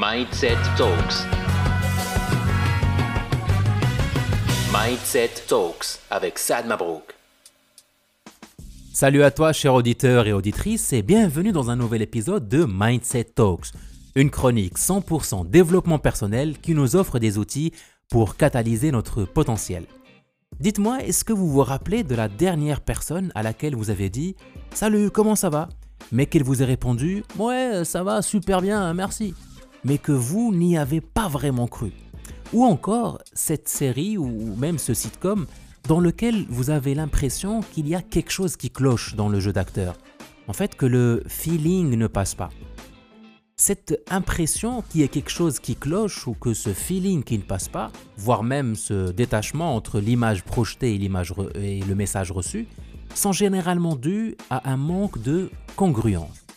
Mindset Talks. Mindset Talks avec Sad Mabrouk. Salut à toi, chers auditeurs et auditrices, et bienvenue dans un nouvel épisode de Mindset Talks, une chronique 100% développement personnel qui nous offre des outils pour catalyser notre potentiel. Dites-moi, est-ce que vous vous rappelez de la dernière personne à laquelle vous avez dit Salut, comment ça va? Mais qu'elle vous ait répondu Ouais, ça va super bien, merci, mais que vous n'y avez pas vraiment cru. Ou encore cette série ou même ce sitcom dans lequel vous avez l'impression qu'il y a quelque chose qui cloche dans le jeu d'acteur. En fait, que le feeling ne passe pas. Cette impression qu'il y a quelque chose qui cloche ou que ce feeling qui ne passe pas, voire même ce détachement entre l'image projetée et, l'image et le message reçu, sont généralement dus à un manque de congruence.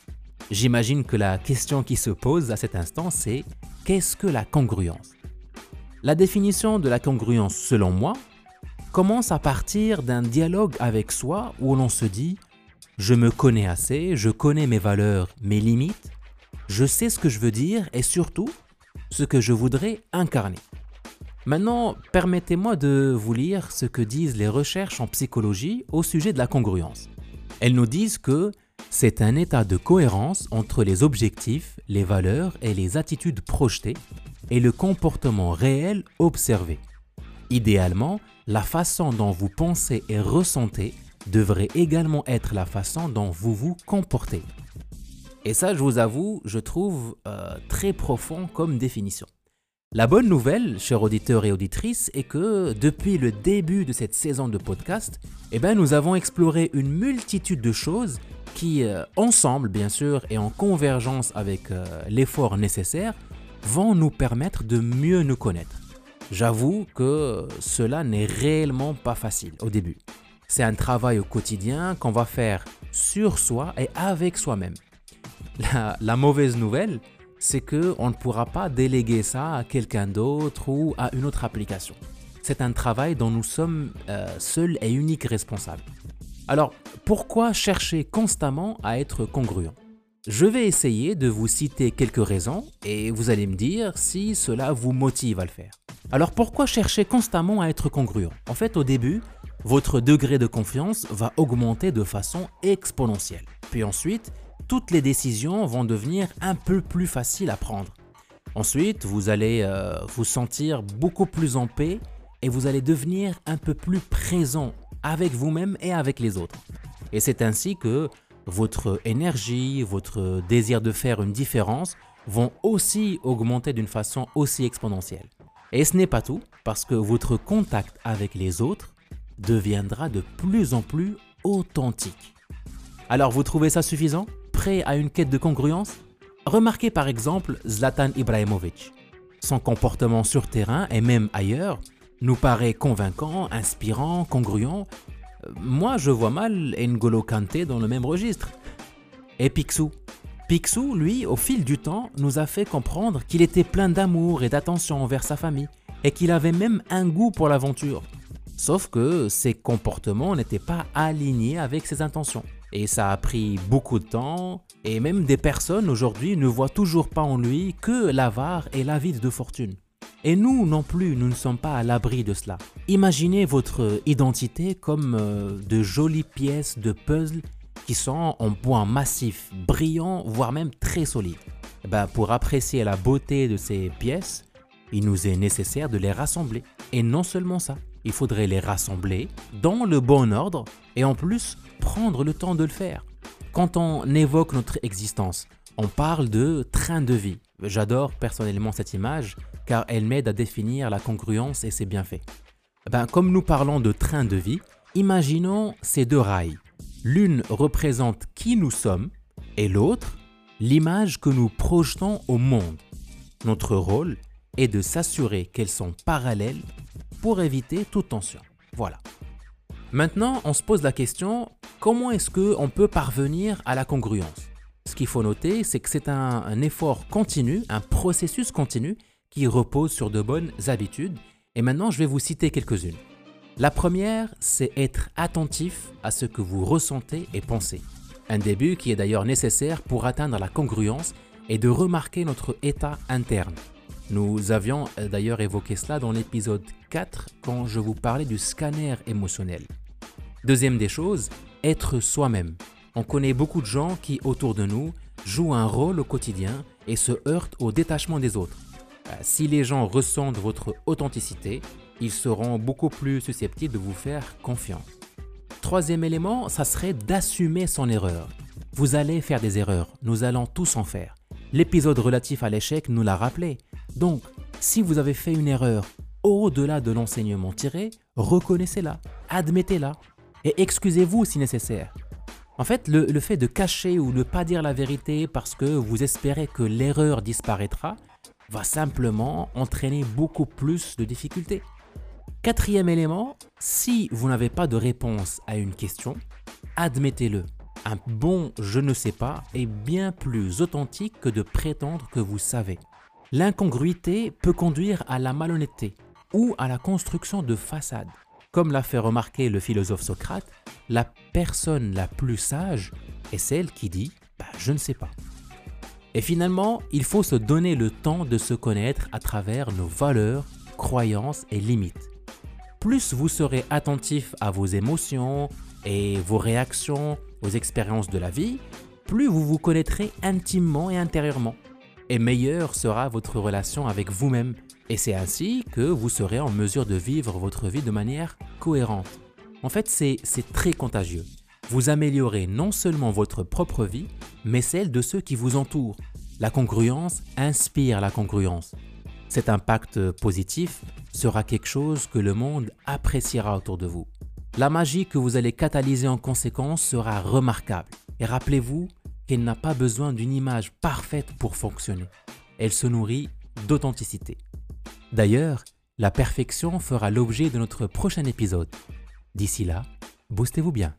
J'imagine que la question qui se pose à cet instant, c'est qu'est-ce que la congruence? La définition de la congruence, selon moi, commence à partir d'un dialogue avec soi où l'on se dit je me connais assez, je connais mes valeurs, mes limites, je sais ce que je veux dire et surtout ce que je voudrais incarner. Maintenant, permettez-moi de vous lire ce que disent les recherches en psychologie au sujet de la congruence. Elles nous disent que c'est un état de cohérence entre les objectifs, les valeurs et les attitudes projetées et le comportement réel observé. Idéalement, la façon dont vous pensez et ressentez devrait également être la façon dont vous vous comportez. Et ça, je vous avoue, je trouve euh, très profond comme définition. La bonne nouvelle, chers auditeurs et auditrices, est que depuis le début de cette saison de podcast, eh ben, nous avons exploré une multitude de choses qui, euh, ensemble bien sûr, et en convergence avec euh, l'effort nécessaire, vont nous permettre de mieux nous connaître. J'avoue que cela n'est réellement pas facile au début. C'est un travail au quotidien qu'on va faire sur soi et avec soi-même. la mauvaise nouvelle, c'est que on ne pourra pas déléguer ça à quelqu'un d'autre ou à une autre application. C'est un travail dont nous sommes euh, seuls et uniques responsables. Alors, pourquoi chercher constamment à être congruent? Je vais essayer de vous citer quelques raisons et vous allez me dire si cela vous motive à le faire. Alors, pourquoi chercher constamment à être congruent? En fait, au début, votre degré de confiance va augmenter de façon exponentielle. Puis ensuite, toutes les décisions vont devenir un peu plus faciles à prendre. Ensuite, vous allez euh, vous sentir beaucoup plus en paix et vous allez devenir un peu plus présent avec vous-même et avec les autres. Et c'est ainsi que votre énergie, votre désir de faire une différence vont aussi augmenter d'une façon aussi exponentielle. Et ce n'est pas tout, parce que votre contact avec les autres deviendra de plus en plus authentique. Alors vous trouvez ça suffisant? À une quête de congruence? Remarquez par exemple Zlatan Ibrahimovic. Son comportement sur terrain et même ailleurs nous paraît convaincant, inspirant, congruent. Euh, moi, je vois mal N'Golo Kanté dans le même registre. Et Picsou Picsou, lui, au fil du temps, nous a fait comprendre qu'il était plein d'amour et d'attention envers sa famille, et qu'il avait même un goût pour l'aventure. Sauf que ses comportements n'étaient pas alignés avec ses intentions. Et ça a pris beaucoup de temps. Et même des personnes aujourd'hui ne voient toujours pas en lui que l'avare et l'avide de fortune. Et nous non plus, nous ne sommes pas à l'abri de cela. Imaginez votre identité comme euh, de jolies pièces de puzzle qui sont en bois massif, brillant, voire même très solide. Eh ben, pour apprécier la beauté de ces pièces, il nous est nécessaire de les rassembler. Et non seulement ça, il faudrait les rassembler dans le bon ordre et en plus prendre le temps de le faire. Quand on évoque notre existence, on parle de train de vie. J'adore personnellement cette image car elle m'aide à définir la congruence et ses bienfaits. Ben, comme nous parlons de train de vie, imaginons ces deux rails. L'une représente qui nous sommes et l'autre l'image que nous projetons au monde. Notre rôle est de s'assurer qu'elles sont parallèles pour éviter toute tension. Voilà. Maintenant, on se pose la question comment est-ce qu'on peut parvenir à la congruence? Ce qu'il faut noter, c'est que c'est un, effort continu, un processus continu qui repose sur de bonnes habitudes. Et maintenant, je vais vous citer quelques-unes. La première, c'est être attentif à ce que vous ressentez et pensez. Un début qui est d'ailleurs nécessaire pour atteindre la congruence et de remarquer notre état interne. Nous avions euh, d'ailleurs évoqué cela dans l'épisode 4 quand je vous parlais du scanner émotionnel. Deuxième des choses, être soi-même. On connaît beaucoup de gens qui, autour de nous, jouent un rôle au quotidien et se heurtent au détachement des autres. Euh, si les gens ressentent votre authenticité, ils seront beaucoup plus susceptibles de vous faire confiance. Troisième élément, ça serait d'assumer son erreur. Vous allez faire des erreurs, nous allons tous en faire. L'épisode relatif à l'échec nous l'a rappelé. Donc, si vous avez fait une erreur au-delà de l'enseignement tiré, reconnaissez-la, admettez-la et excusez-vous si nécessaire. En fait, le, fait de cacher ou ne pas dire la vérité parce que vous espérez que l'erreur disparaîtra va simplement entraîner beaucoup plus de difficultés. Quatrième élément, si vous n'avez pas de réponse à une question, admettez-le. Un bon je ne sais pas est bien plus authentique que de prétendre que vous savez. L'incongruité peut conduire à la malhonnêteté ou à la construction de façades. Comme l'a fait remarquer le philosophe Socrate, la personne la plus sage est celle qui dit bah, je ne sais pas. Et finalement, il faut se donner le temps de se connaître à travers nos valeurs, croyances et limites. Plus vous serez attentif à vos émotions et vos réactions aux expériences de la vie, plus vous vous connaîtrez intimement et intérieurement. Et meilleure sera votre relation avec vous-même. Et c'est ainsi que vous serez en mesure de vivre votre vie de manière cohérente. En fait, c'est très contagieux. Vous améliorez non seulement votre propre vie, mais celle de ceux qui vous entourent. La congruence inspire la congruence. Cet impact positif sera quelque chose que le monde appréciera autour de vous. La magie que vous allez catalyser en conséquence sera remarquable. Et rappelez-vous n'a pas besoin d'une image parfaite pour fonctionner. Elle se nourrit d'authenticité. D'ailleurs, la perfection fera l'objet de notre prochain épisode. D'ici là, boostez-vous bien.